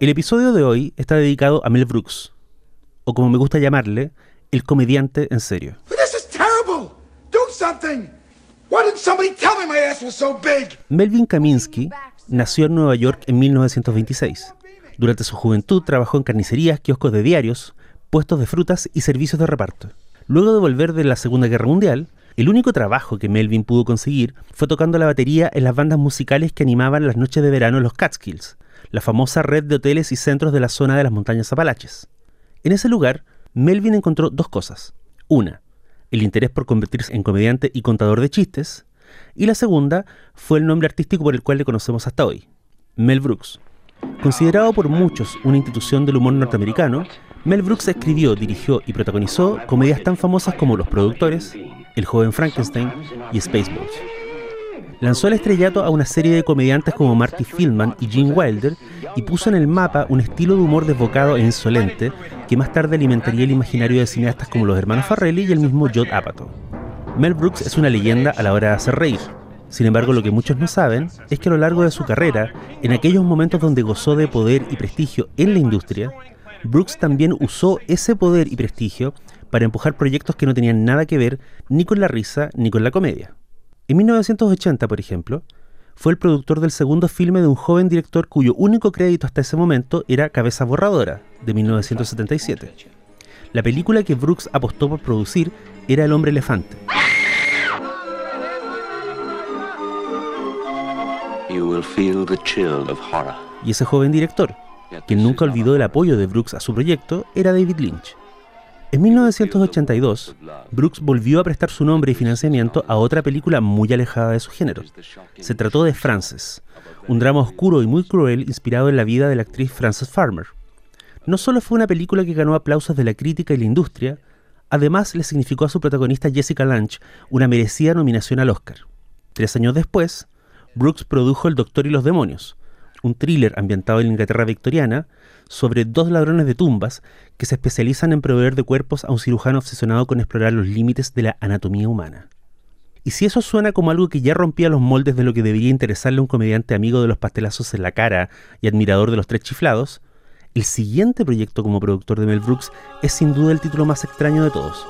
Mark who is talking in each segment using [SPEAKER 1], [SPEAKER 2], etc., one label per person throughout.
[SPEAKER 1] El episodio de hoy está dedicado a Mel Brooks, o como me gusta llamarle, el comediante en serio. Melvin Kaminsky nació en Nueva York en 1926. Durante su juventud trabajó en carnicerías, kioscos de diarios, puestos de frutas y servicios de reparto. Luego de volver de la Segunda Guerra Mundial, el único trabajo que Melvin pudo conseguir fue tocando la batería en las bandas musicales que animaban las noches de verano en los Catskills, la famosa red de hoteles y centros de la zona de las montañas Apalaches. En ese lugar, Melvin encontró dos cosas. Una, el interés por convertirse en comediante y contador de chistes, y la segunda fue el nombre artístico por el cual le conocemos hasta hoy, Mel Brooks. Considerado por muchos una institución del humor norteamericano, Mel Brooks escribió, dirigió y protagonizó comedias tan famosas como Los Productores, El joven Frankenstein y Spaceballs lanzó el estrellato a una serie de comediantes como Marty Fieldman y Gene Wilder y puso en el mapa un estilo de humor desbocado e insolente que más tarde alimentaría el imaginario de cineastas como los hermanos Farrelly y el mismo Judd Apatow. Mel Brooks es una leyenda a la hora de hacer reír. Sin embargo, lo que muchos no saben es que a lo largo de su carrera, en aquellos momentos donde gozó de poder y prestigio en la industria, Brooks también usó ese poder y prestigio para empujar proyectos que no tenían nada que ver ni con la risa ni con la comedia. En 1980, por ejemplo, fue el productor del segundo filme de un joven director cuyo único crédito hasta ese momento era Cabeza Borradora, de 1977. La película que Brooks apostó por producir era El hombre elefante. Y ese joven director, quien nunca olvidó el apoyo de Brooks a su proyecto, era David Lynch. En 1982, Brooks volvió a prestar su nombre y financiamiento a otra película muy alejada de su género. Se trató de Frances, un drama oscuro y muy cruel inspirado en la vida de la actriz Frances Farmer. No solo fue una película que ganó aplausos de la crítica y la industria, además le significó a su protagonista Jessica Lange una merecida nominación al Oscar. Tres años después, Brooks produjo El Doctor y los Demonios, un thriller ambientado en Inglaterra victoriana sobre dos ladrones de tumbas que se especializan en proveer de cuerpos a un cirujano obsesionado con explorar los límites de la anatomía humana. Y si eso suena como algo que ya rompía los moldes de lo que debería interesarle a un comediante amigo de los pastelazos en la cara y admirador de los tres chiflados, el siguiente proyecto como productor de Mel Brooks es sin duda el título más extraño de todos.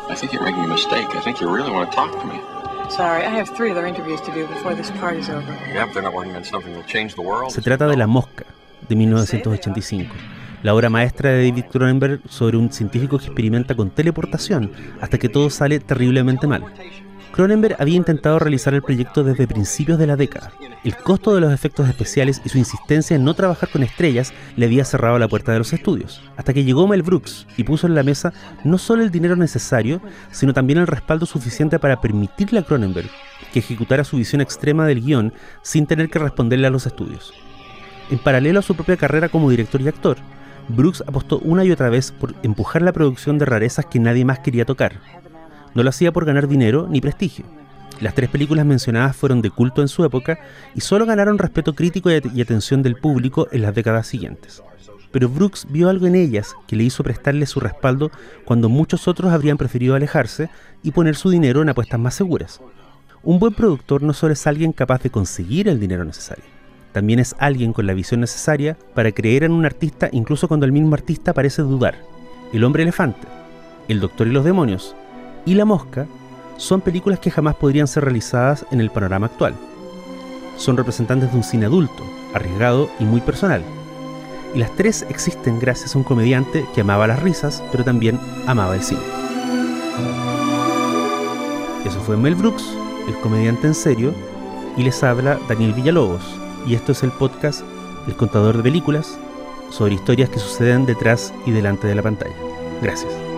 [SPEAKER 1] Se trata de La Mosca, de 1985, la obra maestra de David Cronenberg sobre un científico que experimenta con teleportación hasta que todo sale terriblemente mal. Cronenberg había intentado realizar el proyecto desde principios de la década. El costo de los efectos especiales y su insistencia en no trabajar con estrellas le había cerrado la puerta de los estudios, hasta que llegó Mel Brooks y puso en la mesa no solo el dinero necesario, sino también el respaldo suficiente para permitirle a Cronenberg que ejecutara su visión extrema del guion sin tener que responderle a los estudios. En paralelo a su propia carrera como director y actor, Brooks apostó una y otra vez por empujar la producción de rarezas que nadie más quería tocar, no lo hacía por ganar dinero ni prestigio. Las tres películas mencionadas fueron de culto en su época y solo ganaron respeto crítico y atención del público en las décadas siguientes. Pero Brooks vio algo en ellas que le hizo prestarle su respaldo cuando muchos otros habrían preferido alejarse y poner su dinero en apuestas más seguras. Un buen productor no solo es alguien capaz de conseguir el dinero necesario, también es alguien con la visión necesaria para creer en un artista incluso cuando el mismo artista parece dudar. El hombre elefante, El doctor y los demonios, y La Mosca son películas que jamás podrían ser realizadas en el panorama actual. Son representantes de un cine adulto, arriesgado y muy personal. Y las tres existen gracias a un comediante que amaba las risas, pero también amaba el cine. Eso fue Mel Brooks, el comediante en serio, y les habla Daniel Villalobos, y esto es el podcast El Contador de Películas, sobre historias que suceden detrás y delante de la pantalla. Gracias.